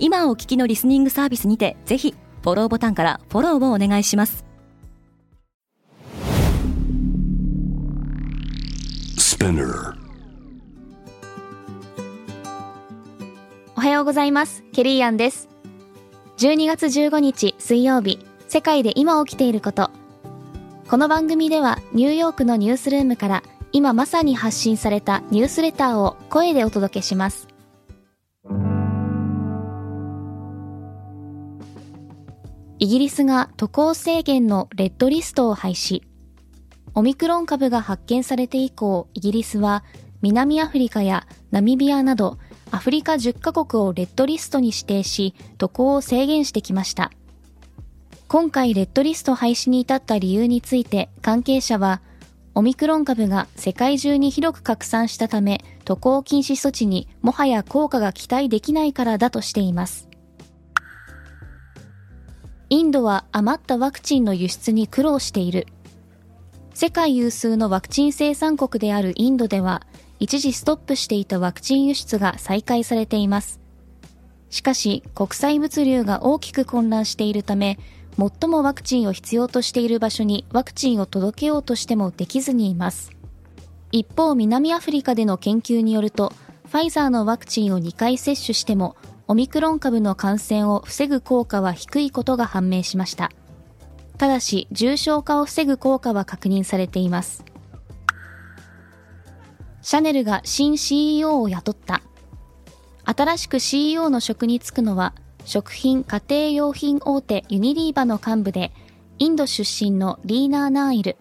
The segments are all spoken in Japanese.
今お聞きのリスニングサービスにてぜひフォローボタンからフォローをお願いします。おはようございます。ケリーアンです。12月15日水曜日世界で今起きていること。この番組ではニューヨークのニュースルームから今まさに発信されたニュースレターを声でお届けしますイギリスが渡航制限のレッドリストを廃止。オミクロン株が発見されて以降、イギリスは南アフリカやナミビアなどアフリカ10カ国をレッドリストに指定し、渡航を制限してきました。今回レッドリスト廃止に至った理由について関係者は、オミクロン株が世界中に広く拡散したため、渡航禁止措置にもはや効果が期待できないからだとしています。インドは余ったワクチンの輸出に苦労している。世界有数のワクチン生産国であるインドでは、一時ストップしていたワクチン輸出が再開されています。しかし、国際物流が大きく混乱しているため、最もワクチンを必要としている場所にワクチンを届けようとしてもできずにいます。一方、南アフリカでの研究によると、ファイザーのワクチンを2回接種してもオミクロン株の感染を防ぐ効果は低いことが判明しました。ただし、重症化を防ぐ効果は確認されています。シャネルが新 CEO を雇った。新しく CEO の職に就くのは、食品家庭用品大手ユニリーバの幹部で、インド出身のリーナー・ナーイル。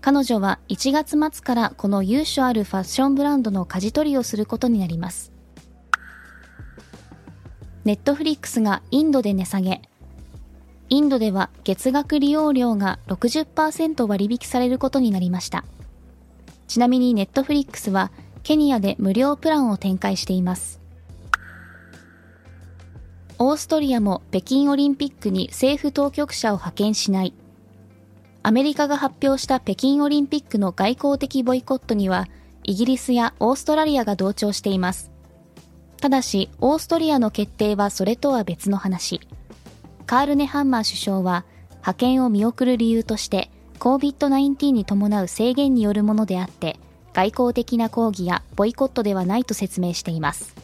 彼女は1月末からこの由緒あるファッションブランドの舵取りをすることになります。ネットフリックスがインドで値下げ。インドでは月額利用料が60%割引されることになりました。ちなみにネットフリックスはケニアで無料プランを展開しています。オーストリアも北京オリンピックに政府当局者を派遣しない。アメリカが発表した北京オリンピックの外交的ボイコットには、イギリスやオーストラリアが同調しています。ただし、オーストリアの決定はそれとは別の話。カールネ・ハンマー首相は、派遣を見送る理由として、COVID-19 に伴う制限によるものであって、外交的な抗議やボイコットではないと説明しています。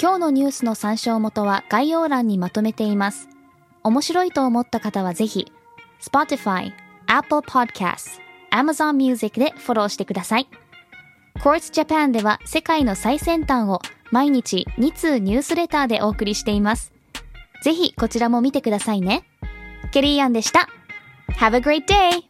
今日のニュースの参照元は概要欄にまとめています。面白いと思った方はぜひ、Spotify、Apple Podcasts、Amazon Music でフォローしてください。Quartz Japan では世界の最先端を毎日2通ニュースレターでお送りしています。ぜひこちらも見てくださいね。ケリーアンでした。Have a great day!